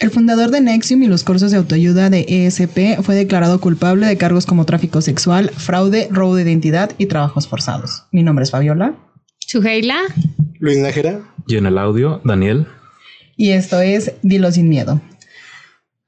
El fundador de Nexium y los cursos de autoayuda de ESP fue declarado culpable de cargos como tráfico sexual, fraude, robo de identidad y trabajos forzados. Mi nombre es Fabiola. Suheila. Luis Nájera. Y en el audio, Daniel. Y esto es Dilo sin miedo.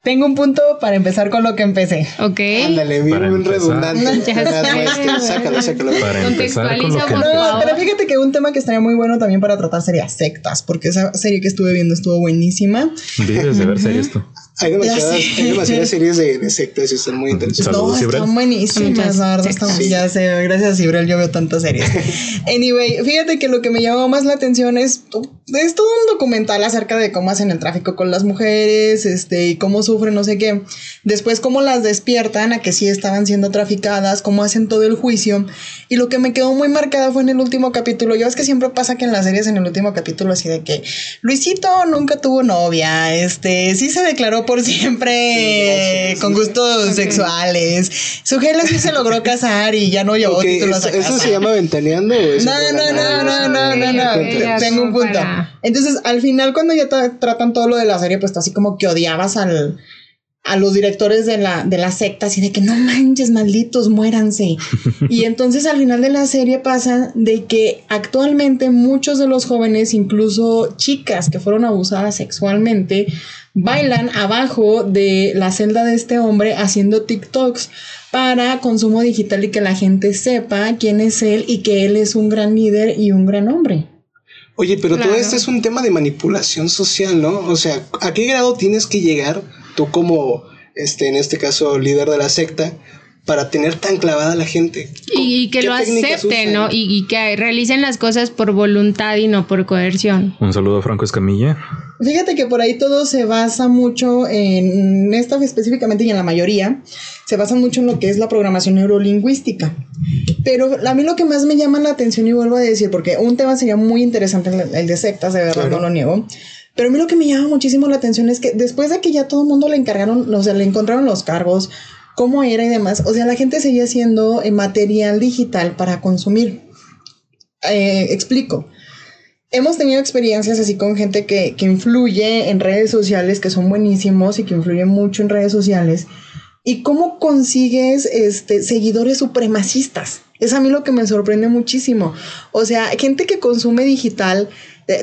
Tengo un punto para empezar con lo que empecé. Ok. Ándale, bien, empezar. redundante. Ya más que sácalo, sácalo. Para empezar con lo Contextualiza, que No, pero fíjate que un tema que estaría muy bueno también para tratar sería sectas, porque esa serie que estuve viendo estuvo buenísima. vives de ver series tú. Hay demasiadas, hay demasiadas series de, de sectas y están muy interesantes. No, están buenísimas, Muchas Sí. Ya sé, gracias Ibrel, yo veo tantas series. anyway, fíjate que lo que me llamó más la atención es, es todo un documental acerca de cómo hacen el tráfico con las mujeres, este, y cómo sufren, no sé qué. Después cómo las despiertan a que sí estaban siendo traficadas, cómo hacen todo el juicio. Y lo que me quedó muy marcada fue en el último capítulo. Ya ves que siempre pasa que en las series en el último capítulo así de que Luisito nunca tuvo novia, este, sí se declaró por siempre Sí, con gustos sexuales. Su gela sí se logró casar y ya no llevó Ok, títulos a ¿eso, eso casa. se llama ventaneando? o es No, no, no, no, no, no, no. Ya Tengo un punto. Entonces, al final, cuando ya tra- tratan todo lo de la serie, pues tú así como que odiabas al, a los directores de la, de la secta, así de que no manches, malditos, muéranse. y entonces al final de la serie pasa de que actualmente muchos de los jóvenes, incluso chicas que fueron abusadas sexualmente, bailan abajo de la celda de este hombre haciendo TikToks para consumo digital y que la gente sepa quién es él y que él es un gran líder y un gran hombre. Oye, pero todo esto es un tema de manipulación social, ¿no? O sea, ¿a qué grado tienes que llegar tú como, este, en este caso, líder de la secta, para tener tan clavada a la gente? Y, y que ¿Qué lo acepten, usan? ¿no? Y, y que realicen las cosas por voluntad y no por coerción. Un saludo a Franco Escamilla. Fíjate que por ahí todo se basa mucho en esta específicamente y en la mayoría, se basan mucho en lo que es la programación neurolingüística. Pero a mí lo que más me llama la atención y vuelvo a decir, porque un tema sería muy interesante el, el de sectas, de verdad, Claro. no lo niego. Pero a mí lo que me llama muchísimo la atención es que después de que ya todo el mundo le encargaron, o sea, le encontraron los cargos, cómo era y demás, o sea, la gente seguía haciendo material digital para consumir. Eh, explico. Hemos tenido experiencias así con gente que, que influye en redes sociales, que son buenísimos y que influyen mucho en redes sociales. ¿Y cómo consigues este, seguidores supremacistas? Es a mí lo que me sorprende muchísimo. O sea, gente que consume digital.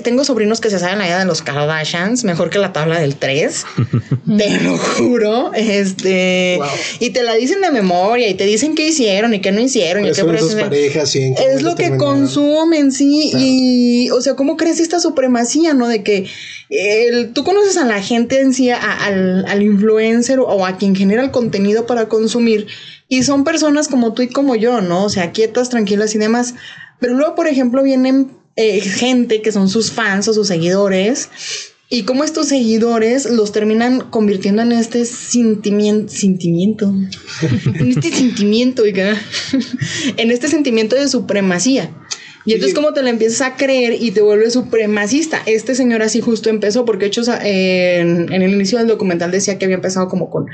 Tengo sobrinos que se saben allá de los Kardashians, mejor que la tabla del 3. te lo juro. Este. Wow. Y te la dicen de memoria y te dicen qué hicieron y qué no hicieron. y ¿Cuáles qué son sus prefieren. parejas? y en qué Es lo que consumen, sí. Claro. Y, o sea, ¿cómo crees esta supremacía, no? De que el- tú conoces a la gente en sí, a- al, al influencer o a quien genera el contenido para consumir, y son personas como tú y como yo, ¿no? O sea, quietas, tranquilas y demás. Pero luego, por ejemplo, vienen eh, gente que son sus fans o sus seguidores. Y cómo estos seguidores los terminan convirtiendo en este sentimiento, sentimiento, en este sentimiento, en este sentimiento de supremacía. Y entonces como te la empiezas a creer y te vuelves supremacista. Este señor así justo empezó porque hecho eh, en, en el inicio del documental decía que había empezado como con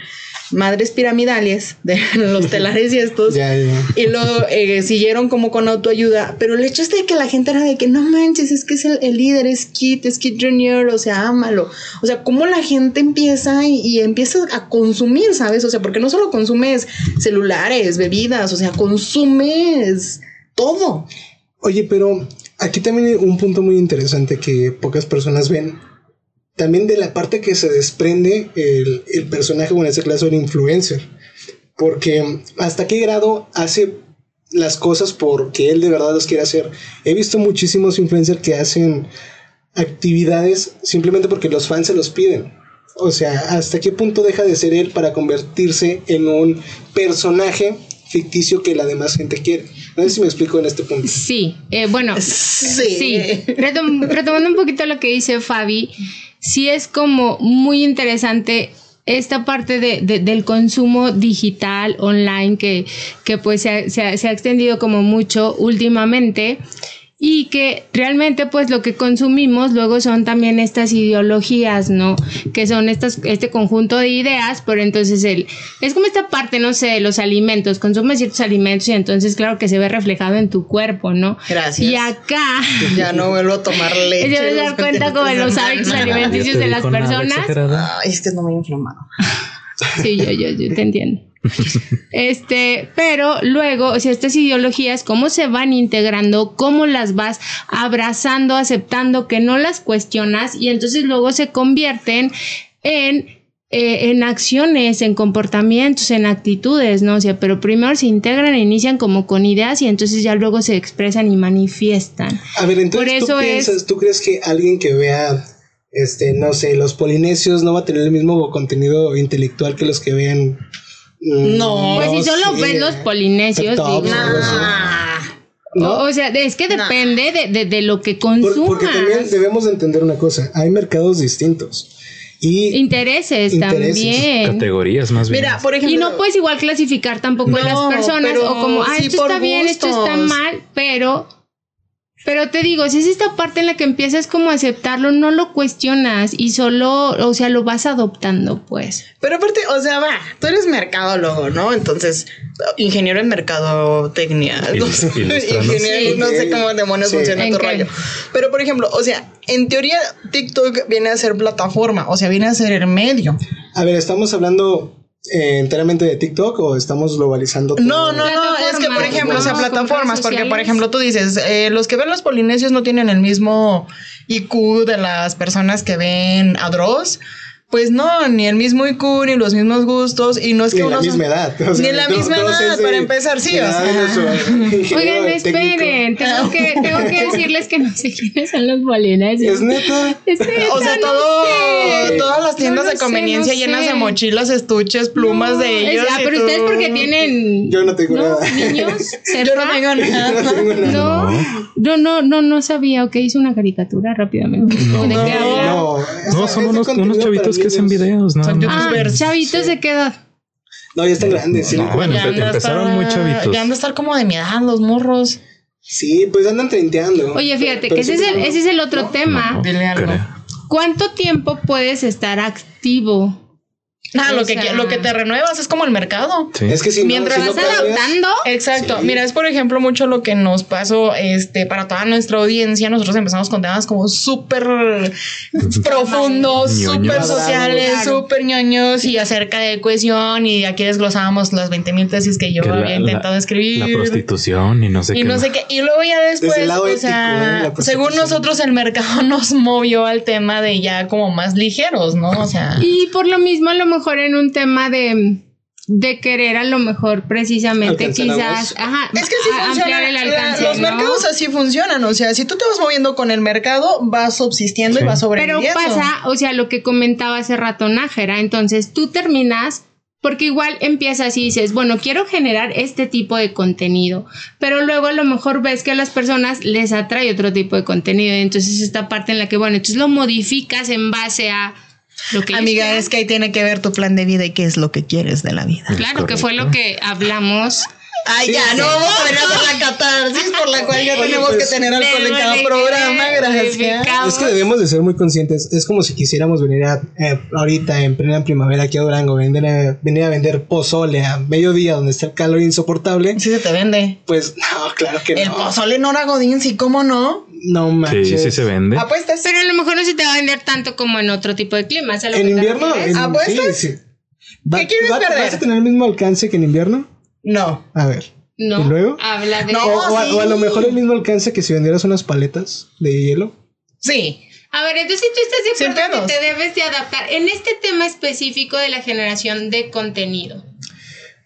madres piramidales de los telares y estos. Ya, ya. Y luego eh, siguieron como con autoayuda. Pero el hecho es de que la gente era de que no manches, es que es el, el líder, es Kit, es Kit Junior, o sea, ámalo. O sea, cómo la gente empieza y, y empieza a consumir, ¿sabes? O sea, porque no solo consumes celulares, bebidas, o sea, consumes todo. Oye, pero aquí también hay un punto muy interesante que pocas personas ven. También de la parte que se desprende el, el personaje, o en este caso influencer. Porque hasta qué grado hace las cosas porque él de verdad las quiere hacer. He visto muchísimos influencers que hacen actividades simplemente porque los fans se los piden. O sea, hasta qué punto deja de ser él para convertirse en un personaje ficticio que la demás gente quiere. No sé si me explico en este punto. Sí, eh, bueno, Sí. sí. Retom- retomando un poquito lo que dice Fabi, sí es como muy interesante esta parte de, de- del consumo digital online que, que pues se ha, se ha- se ha extendido como mucho últimamente y que realmente pues lo que consumimos luego son también estas ideologías, ¿no? Que son estas, este conjunto de ideas, pero entonces el, es como esta parte, no sé, de los alimentos, consumes ciertos alimentos y entonces claro que se ve reflejado en tu cuerpo, ¿no? Gracias. Y acá Ya no vuelvo a tomar leche. te das los cuenta como de los hábitos alimenticios ¿Te de las personas. Ay, es que no me he inflamado. Sí, yo, yo, yo te entiendo. Este, pero luego, o sea, estas ideologías, cómo se van integrando, cómo las vas abrazando, aceptando, que no las cuestionas, y entonces luego se convierten en, eh, en acciones, en comportamientos, en actitudes, ¿no? O sea, pero primero se integran, inician como con ideas y entonces ya luego se expresan y manifiestan. A ver, entonces Por ¿tú piensas, es- ¿tú crees que alguien que vea, este, no sé, los polinesios no va a tener el mismo contenido intelectual que los que vean? No, Pues si solo sé, ves los polinesios, algo así. Ah, ¿No? o, o sea, es que depende de, de- de lo que Por- consumas. porque también debemos de entender una cosa, hay mercados distintos. Y Intereses, Intereses, también. Categorías más bien. Mira, por ejemplo. Y no puedes igual clasificar tampoco a las personas pero o como, ah, sí esto está bien, esto está mal, pero pero te digo, si es esta parte en la que empiezas como a aceptarlo, no lo cuestionas y solo, o sea, lo vas adoptando, pues. Pero aparte, o sea, va, tú eres mercadólogo, ¿no? Entonces, ingeniero en mercadotecnia. Ilústranos. ingeniero, Sí. no sé cómo demonios Sí. funciona ¿En tu qué? rollo. Pero, por ejemplo, o sea, en teoría, TikTok viene a ser plataforma, o sea, viene a ser el medio. a ver, ¿estamos hablando eh, enteramente de TikTok o estamos globalizando? todo? No, no, no, es que, por ejemplo, o sea, plataformas, porque, por ejemplo, tú dices, eh, los que ven los polinesios no tienen el mismo IQ de las personas que ven a Dross. Pues no, ni el mismo IQ, ni los mismos gustos, y no es Ni que la uno son- misma edad. o sea, Ni en la misma edad, para empezar, sí, o sea. ingeniero Oigan, esperen, tengo que, tengo que decirles que no sé quiénes son los polinesios. Es neta. Es neta, O sea, no todo, sé. todas las tiendas No de sé, conveniencia no llenas sé. de mochilas, estuches, plumas No, de ellos. es- ah, y pero tú- ustedes porque tienen. Yo no tengo nada. Niños, Yo no cerca. tengo nada. No tengo nada. No, no, no, no, no sabía. Ok, hice una caricatura rápidamente. No. No, No, son unos, unos para chavitos que hacen videos, nada Son. Ah, chavitos de qué edad. No, ya están grandes. Sí, No, bueno, Ya empezaron estar- muy chavitos. Ya han de estar como de mi edad, los morros. Sí, pues andan treinteando. Oye, fíjate Pero que ese sí es el, tengo- ese es el otro ¿no? tema. No, Dile algo. creo. ¿Cuánto tiempo puedes estar activo? Nada, O lo que, lo que te renuevas es como el mercado. Sí. Es que si no- Mientras si no ¿Vas adaptando? Exacto. Sí. Mira, es por ejemplo mucho lo que nos pasó este, para toda nuestra audiencia. Nosotros empezamos con temas como súper profundos, súper sociales, Claro. súper ñoños y acerca de cohesión. Y aquí desglosábamos las 20 mil tesis que yo Que la- había intentado escribir. La prostitución y no sé y qué. no sé qué. Y luego ya después, Desde el lado o ético, sea, ¿eh? Según nosotros el mercado nos movió al tema de ya como más ligeros, ¿no? O sea, Y por lo mismo, lo mejor en un tema de, de querer a lo mejor precisamente quizás ajá, es que sí funciona. ampliar el la- alcance. los ¿no? mercados así funcionan. O sea, si tú te vas moviendo con el mercado, vas subsistiendo y vas Pero sobreviviendo. pasa, o sea, lo que comentaba hace rato Nájera, entonces tú terminas porque igual empiezas y dices, bueno, quiero generar este tipo de contenido, pero luego a lo mejor ves que a las personas les atrae otro tipo de contenido, y entonces esta parte en la que, bueno, entonces lo modificas en base a lo que Amiga, es que ahí tiene que ver tu plan de vida y qué es lo que quieres de la vida. Claro, que fue lo que hablamos. Ay, Sí, ya, sí. no vamos a venir a hacer la catarsis por la cual ya Oye, tenemos pues, que tener alcohol en cada programa, gracias. Es que debemos de ser muy conscientes. Es como si quisiéramos venir a, eh, ahorita en plena primavera aquí a Durango, vender a- venir a vender pozole a mediodía donde está el calor insoportable. Sí se te vende. Pues no, claro que El no. pozole en hora Godín, sí, ¿cómo no? No manches. Sí, sí se vende. Apuestas. Pero a lo mejor no se te va a vender tanto como en otro tipo de clima. ¿sabes a lo En que invierno, en- ¿Apuestas? sí, sí. Va- ¿Qué quieres va- perder? ¿Vas a tener el mismo alcance que en invierno? No. A ver. No. ¿Y luego? Habla de. No, o, o a, sí. o a lo mejor el mismo alcance que si vendieras unas paletas de hielo. Sí. A ver, entonces tú estás de acuerdo que te debes de adaptar en este tema específico de la generación de contenido.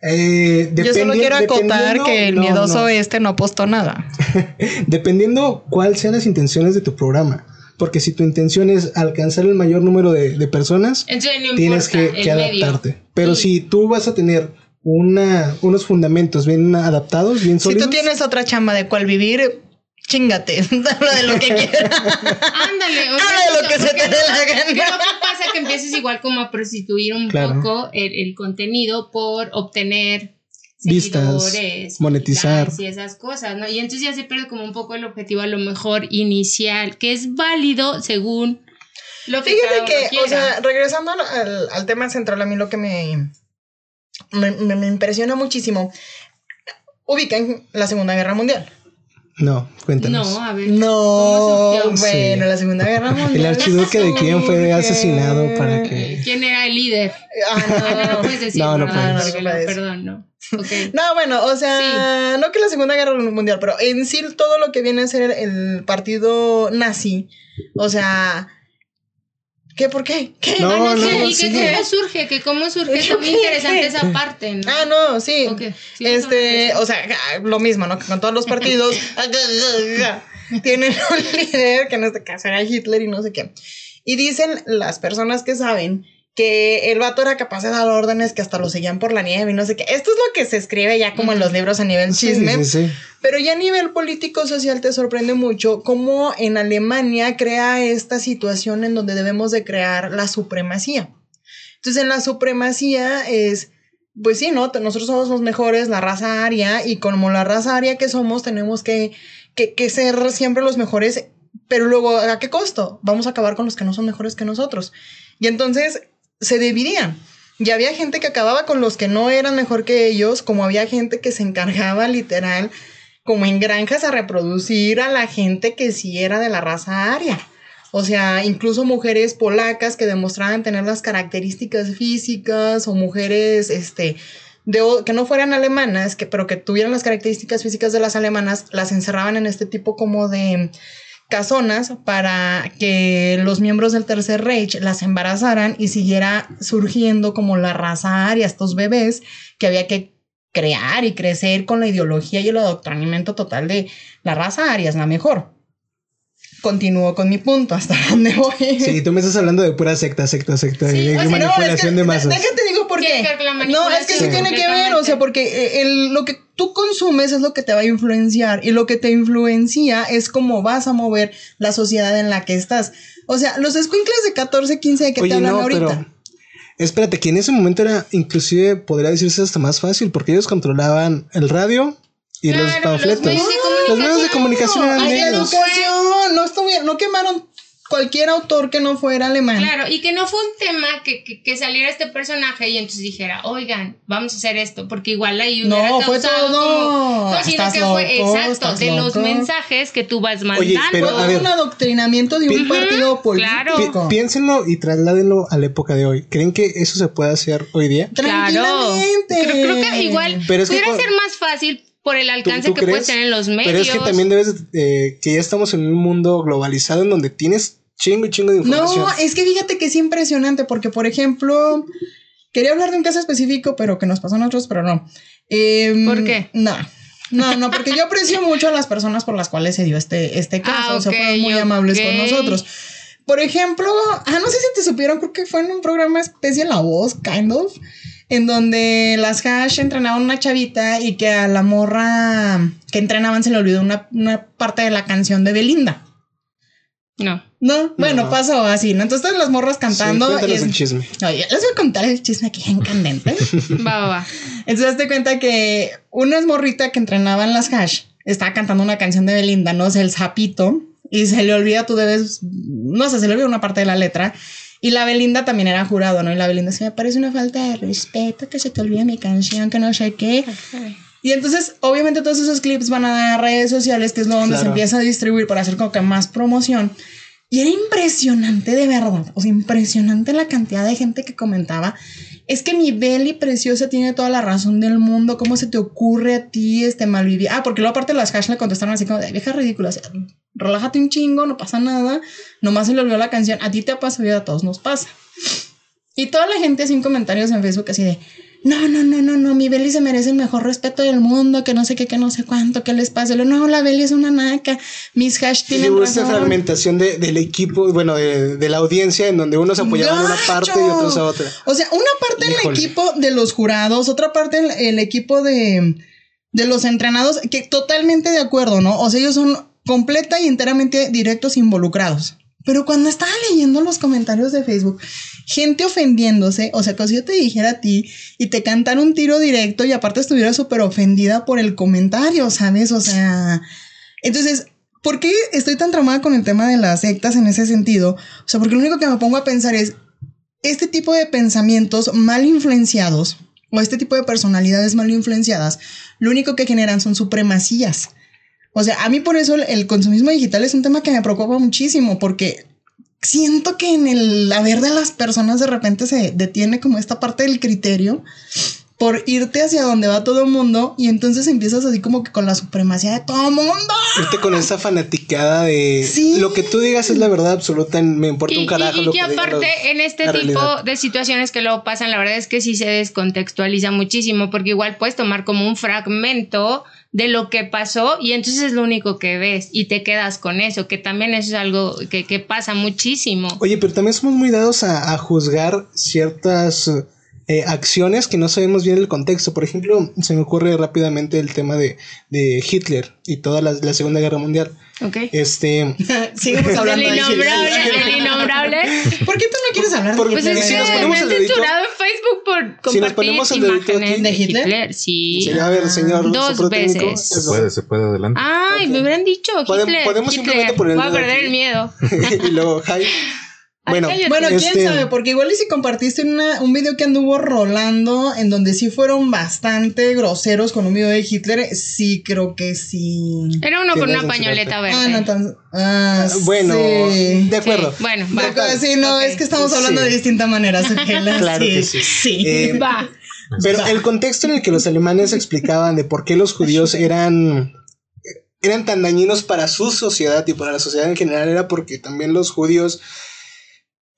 Eh, Yo solo quiero acotar dependiendo- que el no, miedoso no. este no apostó nada. Dependiendo cuáles sean las intenciones de tu programa. Porque si tu intención es alcanzar el mayor número de, de personas, no tienes que, medio. adaptarte. Pero Sí. si tú vas a tener una, unos fundamentos bien adaptados, bien Si sólidos. tú tienes otra chamba de cuál vivir, chingate. Habla de lo que quieras. Ándale, o sea, Habla de lo que se te dé la gana. porque luego pasa que empiezas igual como a prostituir un Claro. poco el, el contenido por obtener Vistas, seguidores, monetizar. y esas cosas, ¿no? Y entonces ya se pierde como un poco el objetivo a lo mejor inicial, que es válido según lo que Fíjate que, quiera. o sea, regresando al, al- al tema central, a mí lo que me, me, me- me impresiona muchísimo, ubican la Segunda Guerra Mundial. No, cuéntanos. no, a ver. No, ¿Cómo surgió? bueno, la Segunda Guerra Mundial. El archiduque de quién fue asesinado para que. ¿Quién era el líder? Ah, Ah, no, no. puedes decir. No, no No, puedes. Perdón, no. Ok. No, bueno, o sea, no que la Segunda Guerra Mundial, pero en sí todo lo que viene a ser el partido nazi, o sea, ¿qué? ¿Por qué? ¿Qué? No, Ah, no, no, ¿qué? ¿Y sí. que cómo surge? Que cómo surge es muy interesante esa parte, ¿no? Ah, no, sí. Ok, sí, este, o sea, lo mismo, ¿no? Que con todos los partidos tienen un líder, que en este caso era Hitler y no sé qué. Y dicen las personas que saben que el vato era capaz de dar órdenes que hasta lo seguían por la nieve y no sé qué. Esto es lo que se escribe ya como en los libros a nivel Sí, chisme. sí, sí. Pero ya a nivel político social te sorprende mucho cómo en Alemania crea esta situación en donde debemos de crear la supremacía. Entonces en la supremacía es, pues sí, ¿no? Nosotros somos los mejores, la raza aria, y como la raza aria que somos, tenemos que, que, que ser siempre los mejores, pero luego, ¿a qué costo? Vamos a acabar con los que no son mejores que nosotros. Y entonces se dividían. Y había gente que acababa con los que no eran mejor que ellos, como había gente que se encargaba literal, como en granjas, a reproducir a la gente que sí era de la raza aria. O sea, incluso mujeres polacas que demostraban tener las características físicas o mujeres, este, de, que no fueran alemanas, que, pero que tuvieran las características físicas de las alemanas, las encerraban en este tipo como de casonas para que los miembros del Tercer Reich las embarazaran y siguiera surgiendo como la raza aria, estos bebés que había que crear y crecer con la ideología y el adoctrinamiento total de la raza aria es la mejor. Continúo con mi punto, hasta dónde voy. Sí, tú me estás hablando de pura secta, secta, secta. Sí, de no, es que- manipulación de masas. Déjate digo por Tiene qué. que ver con la No, es que sí tiene que ver, o sea, porque eh, el- lo que tú consumes es lo que te va a influenciar y lo que te influencia es cómo vas a mover la sociedad en la que estás. O sea, los escuincles de 14, 15 de que te hablan no, ahorita. pero espérate, que en ese momento era inclusive, podría decirse hasta más fácil, porque ellos controlaban el radio y los panfletos. medios de Los medios de comunicación eran Hay de ellos. educación, no, no quemaron cualquier autor que no fuera alemán. Claro, y que no fue un tema que, que, que saliera este personaje y entonces dijera, oigan, vamos a hacer esto, porque igual ahí No, hubiera fue todo. como- No, sino que fue exacto, de los mensajes que tú vas mandando. Oye, pero, a ver. un adoctrinamiento de un partido político. claro. Pi- piénsenlo y trasládenlo a la época de hoy. ¿Creen que eso se puede hacer hoy día? Claro. Tranquilamente. Creo, creo que igual Pero es que pudiera con- ser más fácil por el ¿Tú- alcance tú que puedes tener en los medios. Pero es que también debes, eh, que ya estamos en un mundo globalizado en donde tienes chingo y chingo de información. No, es que fíjate que es impresionante porque, por ejemplo, quería hablar de un caso específico, pero que nos pasó a nosotros, pero no. Em, ¿Por qué? No. No, no, porque yo aprecio mucho a las personas por las cuales se dio este, este caso. Ah, o sea, fueron muy amables con nosotros. Por ejemplo, ah, no sé si te supieron, creo que fue en un programa especie La Voz, kind of, en donde las hash entrenaban una chavita y que a la morra que entrenaban se le olvidó una, una parte de la canción de Belinda. No. No, bueno, No. pasó así, ¿no? Entonces las morras cantando. Sí, y es- el chisme. Oye, les voy a contar el chisme aquí en candente. Va, va, va. Entonces te cuenta que una morrita que entrenaba en las hash estaba cantando una canción de Belinda, no sé, el sapito, y se le olvida, tú debes, no sé, se le olvida una parte de la letra. Y la Belinda también era jurado, ¿no? Y la Belinda se me parece una falta de respeto que se te olvide mi canción, que no sé qué. Y entonces, obviamente, todos esos clips van a redes sociales, que es lo donde se Claro. empieza a distribuir para hacer como que más promoción. Y era impresionante de verdad, o sea, impresionante la cantidad de gente que comentaba. Es que mi Beli preciosa tiene toda la razón del mundo. ¿Cómo se te ocurre a ti este malvivir? Ah, porque luego aparte las hash le contestaron así como de vieja ridícula. relájate un chingo, no pasa nada. Nomás se le olvidó la canción. A ti te ha pasado y a todos nos pasa. Y toda la gente sin comentarios en Facebook así de no, no, no, no, no, mi Beli se merece el mejor respeto del mundo, que no sé qué, que no sé cuánto, que les pase. No, la Beli es una naca, mis hash Y tienen hubo esta fragmentación de- del equipo, bueno, de, de la audiencia, en donde unos apoyaban a una parte y otros a otra. O sea, una parte el Híjole. equipo de los jurados, otra parte el, el equipo de, de los entrenados, que totalmente de acuerdo, ¿no? O sea, ellos son completa y enteramente directos involucrados. Pero cuando estaba leyendo los comentarios de Facebook, gente ofendiéndose, o sea, que si yo te dijera a ti y te cantara un tiro directo y aparte estuviera súper ofendida por el comentario, ¿sabes? O sea, entonces, ¿por qué estoy tan traumada con el tema de las sectas en ese sentido? O sea, porque lo único que me pongo a pensar es, este tipo de pensamientos mal influenciados o este tipo de personalidades mal influenciadas, lo único que generan son supremacías. O sea, a mí por eso el consumismo digital es un tema que me preocupa muchísimo porque siento que en el haber de las personas de repente se detiene como esta parte del criterio por irte hacia donde va todo el mundo y entonces empiezas así como que con la supremacía de todo el mundo. Irte con esa fanaticada de Sí. lo que tú digas es la verdad absoluta, me importa Y, un carajo y- y lo que que aparte los- en este tipo realidad. de situaciones que luego pasan, la verdad es que sí se descontextualiza muchísimo porque igual puedes tomar como un fragmento de lo que pasó y entonces es lo único que ves y te quedas con eso, que también eso es algo que, que pasa muchísimo. Oye, pero también somos muy dados a, a juzgar ciertas eh, acciones que no sabemos bien el contexto. Por ejemplo, se me ocurre rápidamente el tema de, de Hitler y toda la, la Segunda Guerra Mundial. ¿Ok? Este, Sigamos hablando El de innombrable, Hitler. el innombrable. ¿por qué tú no quieres hablar Por- de Pues Hitler? es si que nos me ponemos han el dedito- censurado en Facebook por compartir Si nos ponemos el dedito imágenes aquí- ¿De Hitler? Sí. sí, a ver, señor Dos veces. Se puede, se puede adelante. Ay, me hubieran dicho Hitler. podemos Hitler. simplemente poner el Voy a dedo perder aquí. el miedo. y luego, Jai. Bueno. Bueno, quién Este- sabe, porque igual y si compartiste una- un video que anduvo rolando en donde sí fueron bastante groseros con un video de Hitler, sí creo que sí. Era uno con una pañoleta verde. Ah, no tan. Ah, bueno, sí. de acuerdo. Sí, Bueno, va. acuerdo, sí, no, es que estamos hablando Sí. de distintas maneras. Ángela, Claro que sí. Sí. Eh, Va. Pero el contexto en el que los alemanes explicaban de por qué los judíos eran, eran tan dañinos para su sociedad y para la sociedad en general era porque también los judíos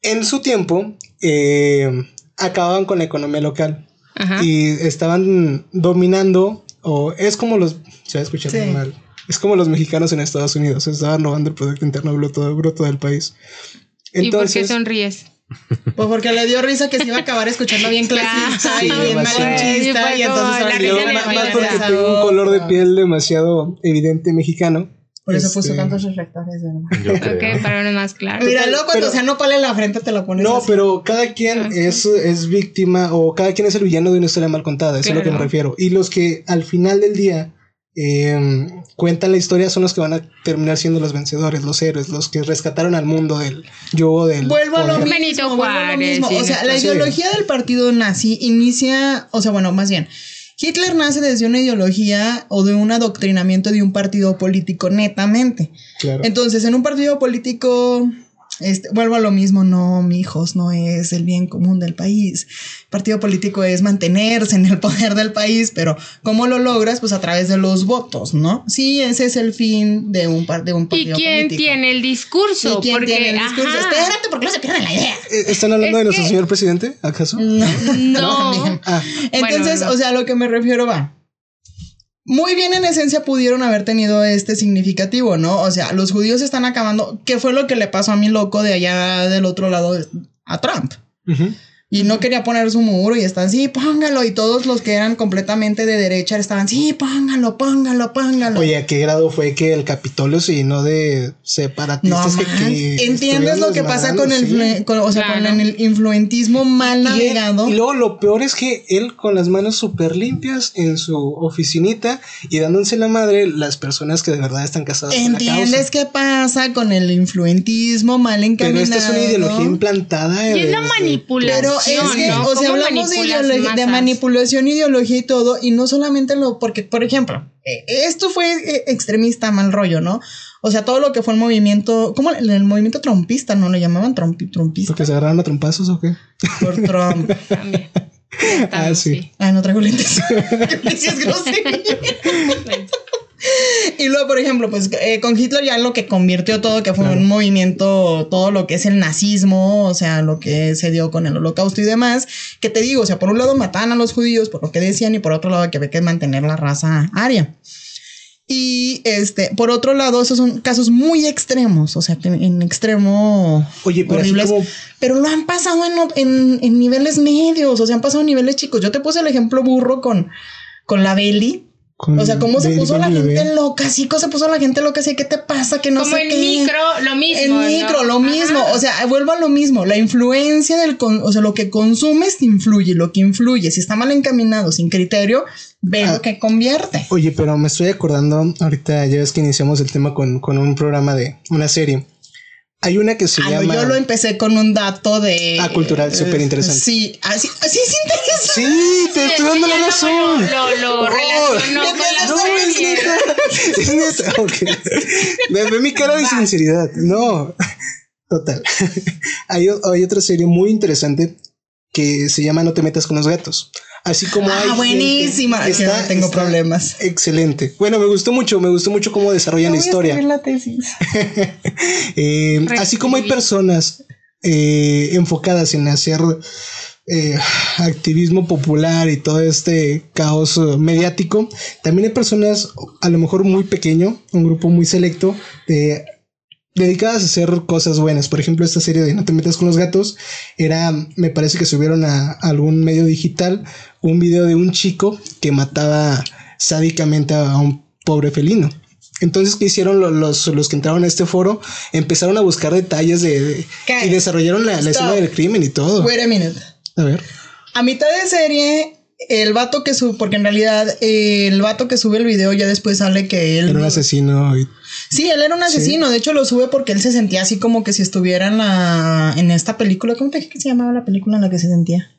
en su tiempo eh, acababan con la economía local Ajá. y estaban dominando o es como los se va a escuchar Sí. mal es como los mexicanos en Estados Unidos estaban robando el producto interno bruto, bruto del país ¿Y por qué entonces sonríes? Pues porque le dio risa que se iba a acabar escuchando bien clasista Sí, y bien malinchista y entonces más, porque tengo un color de piel demasiado evidente mexicano Por eso Este, puso tantos reflectores. ¿verdad? Yo creo. Ok, para ver más claro. Mira, luego cuando pero- sea nopal en la frente te lo pones No, así. pero cada quien Ajá. es, es víctima o cada quien es el villano de una historia mal contada, eso es a lo que me refiero. Y los que al final del día eh, cuentan la historia son los que van a terminar siendo los vencedores, los héroes, los que rescataron al mundo del yugo del Vuelvo a lo mismo. Benito vuelvo a lo mismo. O sea, la sí. ideología del partido nazi inicia, o sea, bueno, más bien, Hitler nace desde una ideología o de un adoctrinamiento de un partido político netamente. Claro. Entonces, en un partido político, este, vuelvo a lo mismo, no, mi hijos, no es el bien común del país. El partido político es mantenerse en el poder del país, pero ¿cómo lo logras? Pues a través de los votos, ¿no? Sí, ese es el fin de un, par- de un ¿Y partido quién político. tiene el discurso? ¿Y quién Porque, tiene el discurso? ajá. Espérate, porque no se pierden la idea. Eh, ¿Están hablando Es de nuestro que- señor presidente, acaso? No. No. Ah, Entonces, Bueno, no. o sea, a lo que me refiero va. Muy bien en esencia pudieron haber tenido este significativo, ¿no? O sea, los judíos están acabando. ¿Qué fue lo que le pasó a mi loco de allá del otro lado a Trump? Y no quería poner su muro y están, sí, póngalo. Y todos los que eran completamente de derecha estaban, sí, póngalo, póngalo, póngalo. Oye, ¿a qué grado fue que el Capitolio se llenó de no, separatistas que, man. que ¿Entiendes lo que pasa con el, sí? con- o sea, Claro. con el influentismo mal Y, él- navegado? y luego lo peor es que él con las manos súper limpias en su oficinita y dándose la madre las personas que de verdad están casadas ¿Entiendes qué pasa con el influentismo mal Pero encaminado? esta es una ideología implantada. Y es la desde- manipulación. Pero es que, ¿no? o sea, ¿Cómo hablamos de, de manipulación, ideología y todo, y no solamente lo, porque, por ejemplo, eh, esto fue eh, extremista, mal rollo, ¿no? O sea, todo lo que fue el movimiento, ¿cómo? El, el movimiento trompista, ¿no? Lo llamaban trompi, trompista ¿Porque se agarraron a trompazos o qué? por Trump. También. Ah, sí. Ah, no traigo lentes. Sí, es grosería. Y luego, por ejemplo, pues eh, con Hitler ya lo que convirtió todo, que fue Claro. un movimiento, todo lo que es el nazismo, o sea, lo que se dio con el holocausto y demás, que te digo, o sea, por un lado mataban a los judíos por lo que decían y por otro lado que había que mantener la raza aria. Y este, por otro lado, esos son casos muy extremos, o sea, en extremo Oye, pero horribles, como- pero lo han pasado en, en- en niveles medios, o sea, han pasado en niveles chicos. Yo te puse el ejemplo burro con, con la Beli, con- O sea, cómo se puso la bebé. gente loca, sí, cómo se puso la gente loca, así, ¿qué te pasa? Que no Como sé en qué. micro, lo mismo. En ¿no? micro, lo mismo. Ajá. O sea, vuelvo a lo mismo. La influencia del, con- o sea, lo que consumes te influye, lo que influye. Si está mal encaminado, sin criterio, ve Ah. lo que convierte. Oye, pero me estoy acordando, ahorita ya ves que iniciamos el tema con, con un programa de una serie. Hay una que se Ah, no, llama... yo lo empecé con un dato de. Ah, cultural, súper interesante. Sí, así, así es interesante. Sí, te estoy dando la razón. Lo, lo, lo Oh, relacionó ya con te la sabes, serie. Es neta, ok. Ve, ve mi cara de sinceridad. No, total. Hay, hay otra serie muy interesante que se llama No te metas con los gatos. Así como hay. Ah, gente buenísima. que Es que no tengo está problemas. Excelente. Bueno, me gustó mucho, me gustó mucho cómo desarrollan la Voy a historia. la tesis. Eh, así como hay personas eh, enfocadas en hacer eh, activismo popular y todo este caos mediático, también hay personas a lo mejor muy pequeño, un grupo muy selecto de dedicadas a hacer cosas buenas. Por ejemplo, esta serie de No te metas con los gatos era, me parece que subieron a algún medio digital un video de un chico que mataba sádicamente a un pobre felino. Entonces, ¿qué hicieron lo- los, los que entraron a este foro? Empezaron a buscar detalles de, y desarrollaron la, la escena del crimen y todo. Wait a minute. A ver. A mitad de serie, el vato que sube, porque en realidad eh, el vato que sube el video ya después sale que él. Era un asesino. y- Sí, él era un asesino. De hecho, lo sube porque él se sentía así como que si estuviera en la. en esta película. ¿Cómo te dije que se llamaba la película en la que se sentía?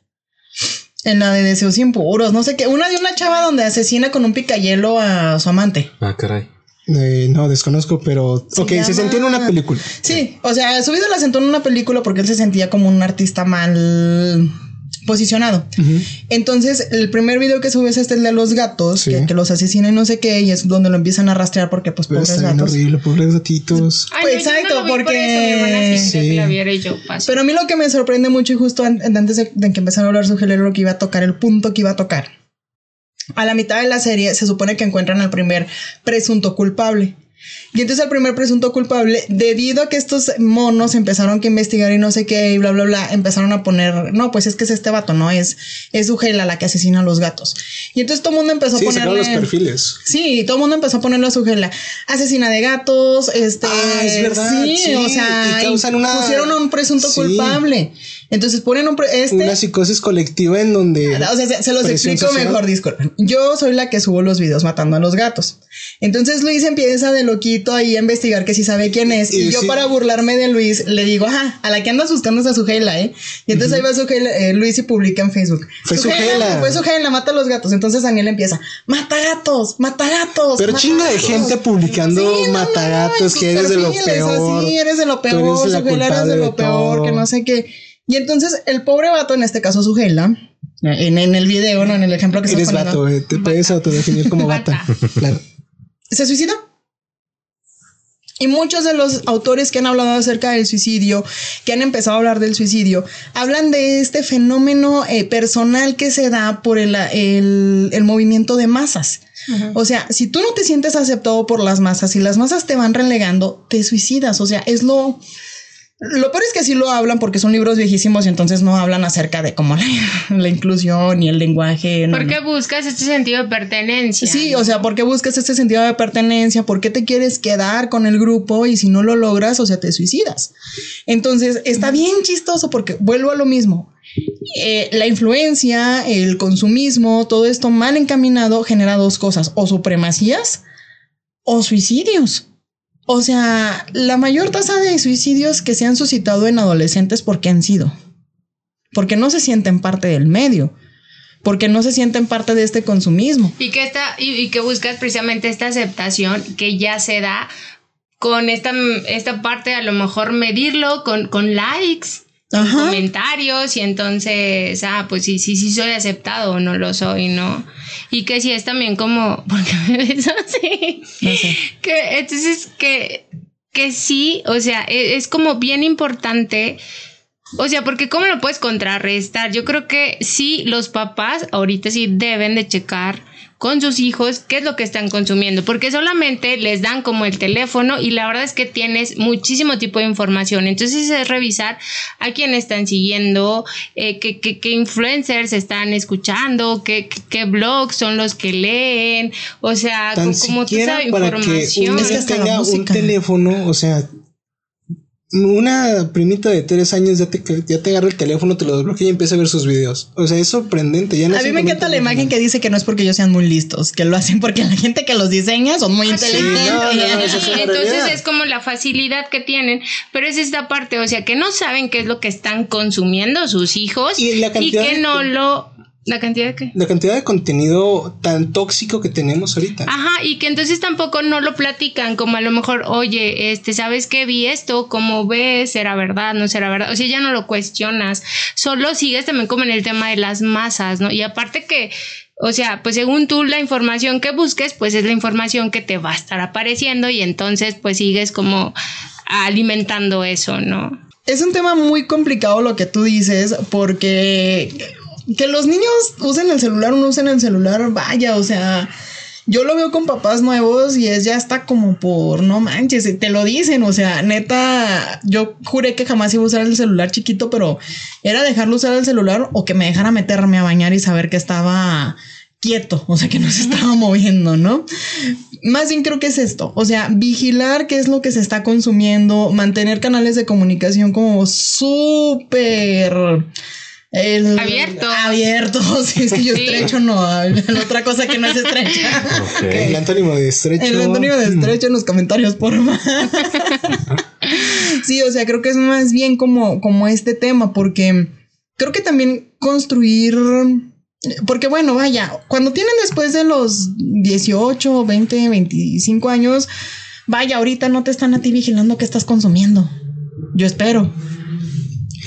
En la de deseos impuros, no sé qué. Una de una chava donde asesina con un picayelo a su amante. Ah, caray. eh, no, desconozco, pero. Se ok, se sentía en una película. Sí, o sea, su vida la sentó en una película porque él se sentía como un artista mal posicionado. Entonces, el primer video que sube es este el de los gatos, Sí. que, que los asesina y no sé qué, y es donde lo empiezan a rastrear porque, pues, Pero pobres gatos. horrible, pobres gatitos. Ay, Pues, no, yo no exacto, lo vi por porque- eso, mi hermana sí, Sí. que yo. Pero a mí lo que me sorprende mucho y justo an- antes de, de que empezara a hablar su gelero, lo que iba a tocar, el punto que iba a tocar. A la mitad de la serie se supone que encuentran al primer presunto culpable. Y entonces el primer presunto culpable, debido a que estos monos empezaron que investigar y no sé qué y bla, bla, bla, empezaron a poner, no, pues es que es este vato, no, es, es Ugela la que asesina a los gatos. Y entonces todo el mundo empezó Sí, a ponerle... los perfiles. Sí, todo el mundo empezó a ponerle a su gela. Asesina de gatos, este. Ah, es verdad, Sí, sí, o sea, y una- pusieron a un presunto Sí. culpable. Entonces ponen un. Este. Una psicosis colectiva en donde. o sea, se, se los explico social. mejor, disculpen. Yo soy la que subo los videos matando a los gatos. Entonces Luis empieza de loquito ahí a investigar que si sabe quién es. Y Y, yo sí. para burlarme de Luis le digo, ajá, a la que andas buscando es a su gela, ¿eh? Y entonces ahí va su gela, eh, Luis y publica en Facebook. Fue su gela. Fue su gela, mata a los gatos. Entonces Daniel empieza, mata gatos, mata gatos. Pero mata chinga de gatos". gente publicando Sí, no, no, en que eres de lo peor. así, eres de lo peor, la su gela eres de lo peor, que no sé qué. Y entonces el pobre vato, en este caso su gela, en, en el video, no en el ejemplo que Eres poniendo, vato, eh, te puedes autodefinir como bata. Claro. se suicidó. Y muchos de los autores que han hablado acerca del suicidio, que han empezado a hablar del suicidio, hablan de este fenómeno eh, personal que se da por el, el- el movimiento de masas. O sea, si tú no te sientes aceptado por las masas y las masas te van relegando, te suicidas. O sea, es lo... Lo peor es que sí lo hablan porque son libros viejísimos y entonces no hablan acerca de cómo la, la inclusión y el lenguaje. no, ¿Por no. qué buscas este sentido de pertenencia? Sí, o sea, ¿por qué buscas este sentido de pertenencia? ¿Por qué te quieres quedar con el grupo y si no lo logras, o sea, te suicidas? Entonces, está bien chistoso porque vuelvo a lo mismo. Eh, la influencia, el consumismo, todo esto mal encaminado genera dos cosas, o supremacías o suicidios. O sea, la mayor tasa de suicidios que se han suscitado en adolescentes, ¿por qué han sido? Porque no se sienten parte del medio, porque no se sienten parte de este consumismo. Y que, esta, y, y que buscas precisamente esta aceptación que ya se da con esta, esta parte, a lo mejor medirlo con, con likes, Comentarios, y entonces, ah, pues sí, sí, sí soy aceptado o no lo soy, ¿no? Y que sí es también como, porque me ves así. No sé. Que entonces que, que sí, o sea, e- es, como bien importante. O sea, porque ¿cómo lo puedes contrarrestar? Yo creo que sí, los papás ahorita sí deben de checar con sus hijos qué es lo que están consumiendo, porque solamente les dan como el teléfono y la verdad es que tienes muchísimo tipo de información. Entonces es revisar a quién están siguiendo, eh, qué, qué, qué, influencers están escuchando, qué, qué, blogs son los que leen, o sea, Tan como toda esa para que información. un Es que la tenga un teléfono, o sea, una primita de tres años ya te, ya te agarra el teléfono, te lo desbloquea y empieza a ver sus videos. O sea, es sorprendente. Ya no A mí me encanta la imagen que dice que no es porque ellos sean muy listos, que lo hacen porque la gente que los diseña son muy Ah, sí, inteligentes. no, no, no, eso es Y una entonces es como la facilidad que tienen, pero es esta parte, o sea, que no saben qué es lo que están consumiendo sus hijos Y que de- no lo... ¿La cantidad de qué? La cantidad de contenido tan tóxico que tenemos ahorita. Ajá, y que entonces tampoco no lo platican, como a lo mejor, oye, este, ¿sabes qué vi esto? ¿Cómo ves? ¿Será verdad? ¿No será verdad? O sea, ya no lo cuestionas, solo sigues también como en el tema de las masas, ¿no? Y aparte que, o sea, pues según tú la información que busques, pues es la información que te va a estar apareciendo y entonces pues sigues como alimentando eso, ¿no? Es un tema muy complicado lo que tú dices, porque que los niños usen el celular o no usen el celular, vaya, o sea, yo lo veo con papás nuevos y es ya está como por no manches, te lo dicen, o sea, neta, yo juré que jamás iba a usar el celular chiquito, pero era dejarlo usar el celular o que me dejara meterme a bañar y saber que estaba quieto, o sea, que no se estaba moviendo, ¿no? Más bien creo que es esto, o sea, vigilar qué es lo que se está consumiendo, mantener canales de comunicación como súper... el- Abiertos. Abiertos. Sí, es que yo Sí. estrecho no. La otra cosa que no es estrecha. El antónimo de estrecho. El Antonio de estrecho en los comentarios, por favor. sí, o sea, creo que es más bien como, como este tema, porque creo que también construir. Porque bueno, vaya, cuando tienen después de los 18, 20, 25 años, vaya, ahorita no te están a ti vigilando qué estás consumiendo. Yo espero.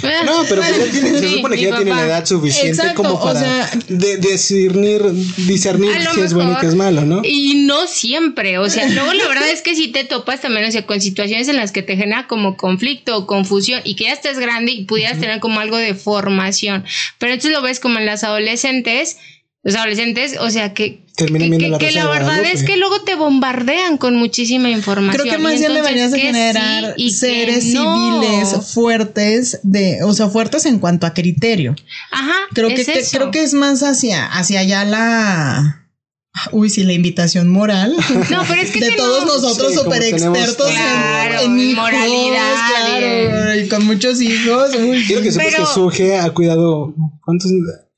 No, pero pues ya tiene, se Sí, supone que ya tiene la papá. edad suficiente Exacto, como o para sea- de- discernir, discernir qué es bueno y qué es malo, ¿no? Y no siempre, o sea, luego la verdad es que si te topas también, o sea, con situaciones en las que te genera como conflicto o confusión y que ya estés grande y pudieras tener como algo de formación, pero entonces lo ves como en las adolescentes, los adolescentes, o sea, que, Terminan que, viendo que- la que Rosa la verdad Guadalupe. es que luego te bombardean con muchísima información. Creo que más bien deberías de generar sí y que seres no. civiles fuertes de, o sea, fuertes en cuanto a criterio. Ajá, Creo que, es que- eso. creo que es más hacia, hacia allá la. Uy, sí, la invitación moral. No, pero es que de tenemos- todos nosotros Sí, tenemos- expertos Claro, en, en en hijos, moralidad, claro, y con muchos hijos. uy, Quiero que sepas Pero- que Suge ha cuidado. ¿Cuántos?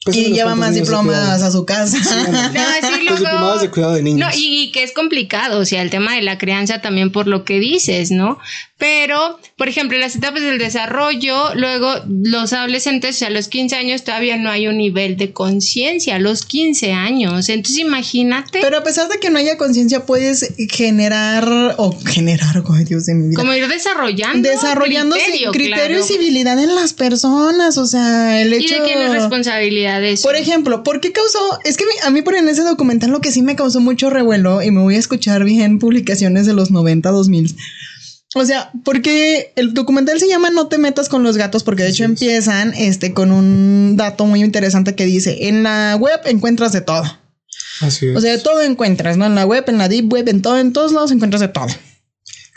Pues, y lleva más diplomas a su casa. No, sí, Los luego- diplomados de cuidado de niños. No, y, y que es complicado, o sea, el tema de la crianza también por lo que dices, ¿no? Pero, por ejemplo, las etapas del desarrollo, luego los adolescentes, o sea, a los 15 años todavía no hay un nivel de conciencia, a los 15 años. Entonces, imagínate Pero a pesar de que no haya conciencia, puedes generar o generar, ay Dios de mi vida. cómo ir desarrollando. desarrollando criterio, criterio, y civilidad en las personas, o sea, el ¿Y hecho de quién es responsabilidad de eso? Por ejemplo, ¿por qué causó? Es que a mí por en ese documental lo que sí me causó mucho revuelo y me voy a escuchar bien publicaciones de los 90, 2000. O sea, porque el documental se llama No te metas con los gatos porque de hecho empiezan este con un dato muy interesante que dice, en la web encuentras de todo. Así es. O sea, de todo encuentras, ¿no? En la web, en la deep web, en todo, en todos lados encuentras de todo.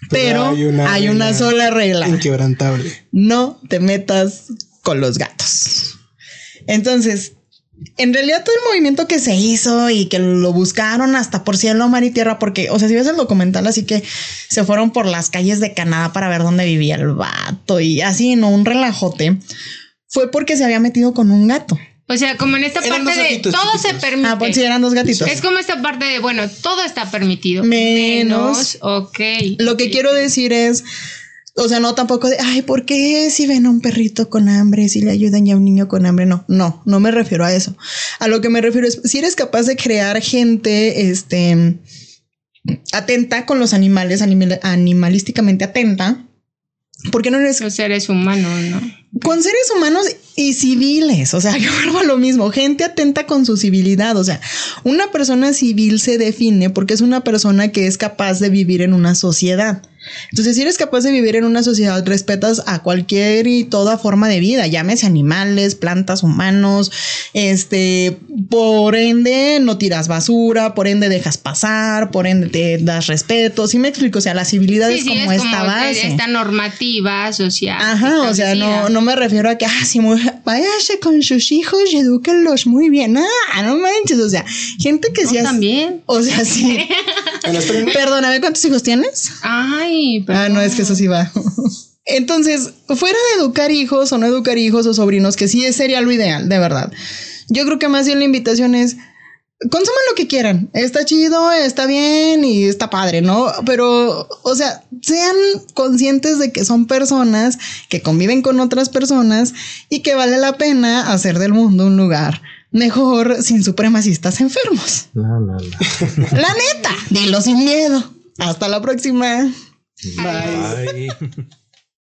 Pero, hay una, sola regla. Inquebrantable. No te metas con los gatos. Entonces, en realidad todo el movimiento que se hizo y que lo buscaron hasta por cielo, mar y tierra, porque, o sea, si ves el documental, así que se fueron por las calles de Canadá para ver dónde vivía el vato y así, no un relajote, fue porque se había metido con un gato. O sea, como en esta Eran parte de gatitos todo se permite. Ah, pues sí, eran dos gatitos. Es como esta parte de, bueno, todo está permitido. Menos. ok. Lo que quiero decir es, o sea, no tampoco de, ay, ¿por qué si ven a un perrito con hambre, si le ayudan ya a un niño con hambre? No, no, no me refiero a eso. A lo que me refiero es, si eres capaz de crear gente, este, atenta con los animales, animal- animalísticamente atenta, ¿por qué no eres Los seres humanos, ¿no? con seres humanos y civiles, o sea, yo vuelvo a lo mismo, gente atenta con su civilidad, o sea, una persona civil se define porque es una persona que es capaz de vivir en una sociedad. Entonces, si eres capaz de vivir en una sociedad, respetas a cualquier y toda forma de vida, llámese animales, plantas, humanos, este, por ende no tiras basura, por ende dejas pasar, por ende te das respeto, ¿sí me explico? O sea, la civilidad es como esta base. Esta normativa social. Ajá, o sea, no, no me refiero a que, ah, si váyase con sus hijos y edúquenlos muy bien. Ah, no manches, o sea, gente que No, sí hace- también. O sea, sí. Perdóname, ¿cuántos hijos tienes? Ay, Ah, no, es que eso sí va. Entonces, fuera de educar hijos o no educar hijos o sobrinos, que sí sería lo ideal, de verdad. Yo creo que más bien la invitación es, consuman lo que quieran. Está chido, está bien y está padre, ¿no? Pero, o sea, sean conscientes de que son personas que conviven con otras personas y que vale la pena hacer del mundo un lugar mejor sin supremacistas enfermos. La, la, la. La neta, dilo sin miedo. Hasta la próxima. Bye. Ay.